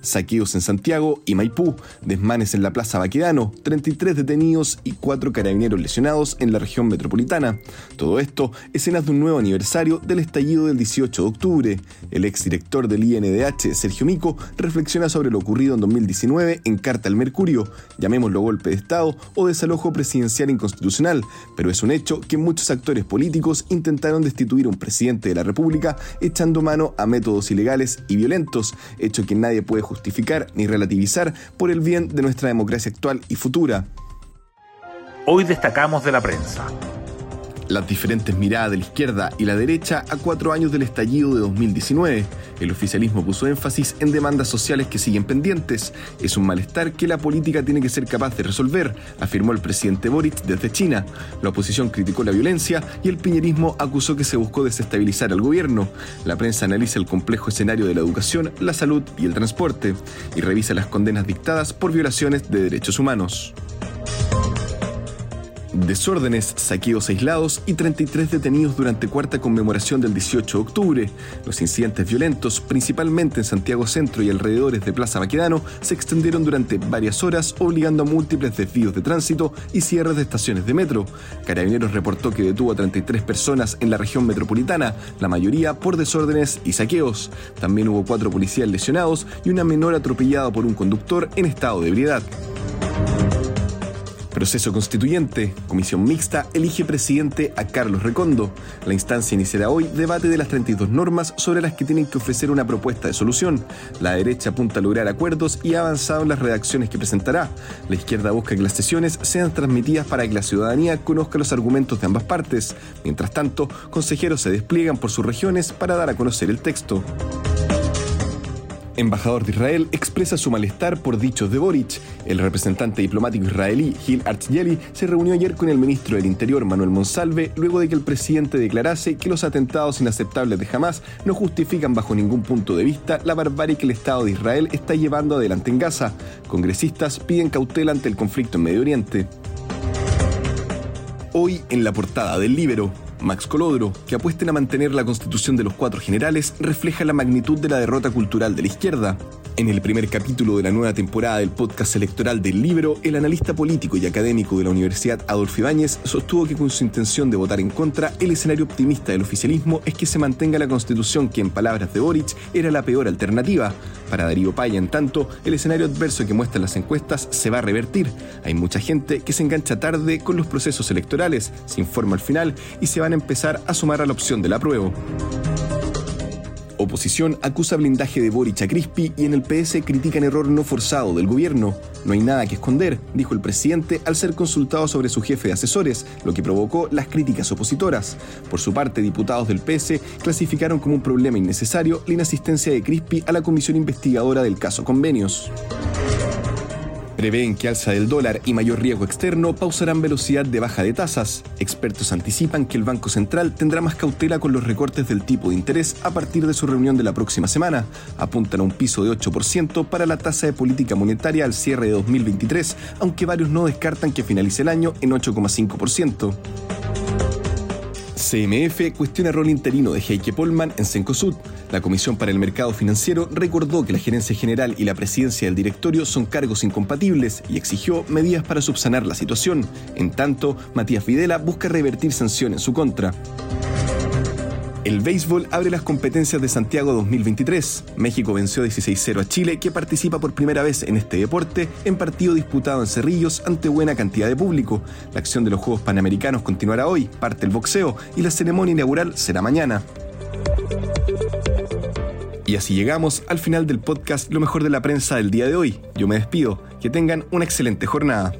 saqueos en Santiago y Maipú, desmanes en la Plaza Baquedano, 33 detenidos y 4 carabineros lesionados en la región metropolitana. Todo esto escenas de un nuevo aniversario del estallido del 18 de octubre. El exdirector del INDH, Sergio Mico, reflexiona sobre lo ocurrido en 2019 en Carta al Mercurio, llamémoslo golpe de Estado o desalojo presidencial inconstitucional, pero es un hecho que muchos actores políticos intentaron destituir a un presidente de la República echando mano a métodos ilegales y violentos, hecho que nadie puede justificar ni relativizar por el bien de nuestra democracia actual y futura. Hoy destacamos de la prensa. Las diferentes miradas de la izquierda y la derecha a cuatro años del estallido de 2019. El oficialismo puso énfasis en demandas sociales que siguen pendientes. Es un malestar que la política tiene que ser capaz de resolver, afirmó el presidente Boric desde China. La oposición criticó la violencia y el piñerismo acusó que se buscó desestabilizar al gobierno. La prensa analiza el complejo escenario de la educación, la salud y el transporte y revisa las condenas dictadas por violaciones de derechos humanos desórdenes, saqueos aislados y 33 detenidos durante cuarta conmemoración del 18 de octubre. Los incidentes violentos, principalmente en Santiago Centro y alrededores de Plaza Baquedano, se extendieron durante varias horas, obligando a múltiples desvíos de tránsito y cierres de estaciones de metro. Carabineros reportó que detuvo a 33 personas en la región metropolitana, la mayoría por desórdenes y saqueos. También hubo cuatro policías lesionados y una menor atropellada por un conductor en estado de ebriedad. Proceso constituyente. Comisión mixta elige presidente a Carlos Recondo. La instancia iniciará hoy debate de las 32 normas sobre las que tienen que ofrecer una propuesta de solución. La derecha apunta a lograr acuerdos y ha avanzado en las redacciones que presentará. La izquierda busca que las sesiones sean transmitidas para que la ciudadanía conozca los argumentos de ambas partes. Mientras tanto, consejeros se despliegan por sus regiones para dar a conocer el texto embajador de Israel, expresa su malestar por dichos de Boric. El representante diplomático israelí Gil Artzgeli se reunió ayer con el ministro del Interior Manuel Monsalve luego de que el presidente declarase que los atentados inaceptables de Hamas no justifican bajo ningún punto de vista la barbarie que el Estado de Israel está llevando adelante en Gaza. Congresistas piden cautela ante el conflicto en Medio Oriente. Hoy en la portada del Libero. Max Colodro, que apuesten a mantener la constitución de los cuatro generales, refleja la magnitud de la derrota cultural de la izquierda. En el primer capítulo de la nueva temporada del podcast electoral del libro, el analista político y académico de la Universidad Adolfo Ibáñez sostuvo que con su intención de votar en contra, el escenario optimista del oficialismo es que se mantenga la constitución que en palabras de Boric era la peor alternativa. Para Darío Paya, en tanto, el escenario adverso que muestran las encuestas se va a revertir. Hay mucha gente que se engancha tarde con los procesos electorales, se informa al final y se van a empezar a sumar a la opción del apruebo. Oposición acusa blindaje de Boric a Crispi y en el PS critican error no forzado del gobierno. No hay nada que esconder, dijo el presidente al ser consultado sobre su jefe de asesores, lo que provocó las críticas opositoras. Por su parte, diputados del PS clasificaron como un problema innecesario la inasistencia de Crispi a la comisión investigadora del caso Convenios. Prevén que alza del dólar y mayor riesgo externo pausarán velocidad de baja de tasas. Expertos anticipan que el Banco Central tendrá más cautela con los recortes del tipo de interés a partir de su reunión de la próxima semana. Apuntan a un piso de 8% para la tasa de política monetaria al cierre de 2023, aunque varios no descartan que finalice el año en 8,5%. CMF cuestiona rol interino de Heike Polman en Cencosud. La Comisión para el Mercado Financiero recordó que la gerencia general y la presidencia del directorio son cargos incompatibles y exigió medidas para subsanar la situación. En tanto, Matías Videla busca revertir sanciones en su contra. El béisbol abre las competencias de Santiago 2023. México venció 16-0 a Chile, que participa por primera vez en este deporte en partido disputado en Cerrillos ante buena cantidad de público. La acción de los Juegos Panamericanos continuará hoy, parte el boxeo y la ceremonia inaugural será mañana. Y así llegamos al final del podcast Lo mejor de la prensa del día de hoy. Yo me despido. Que tengan una excelente jornada.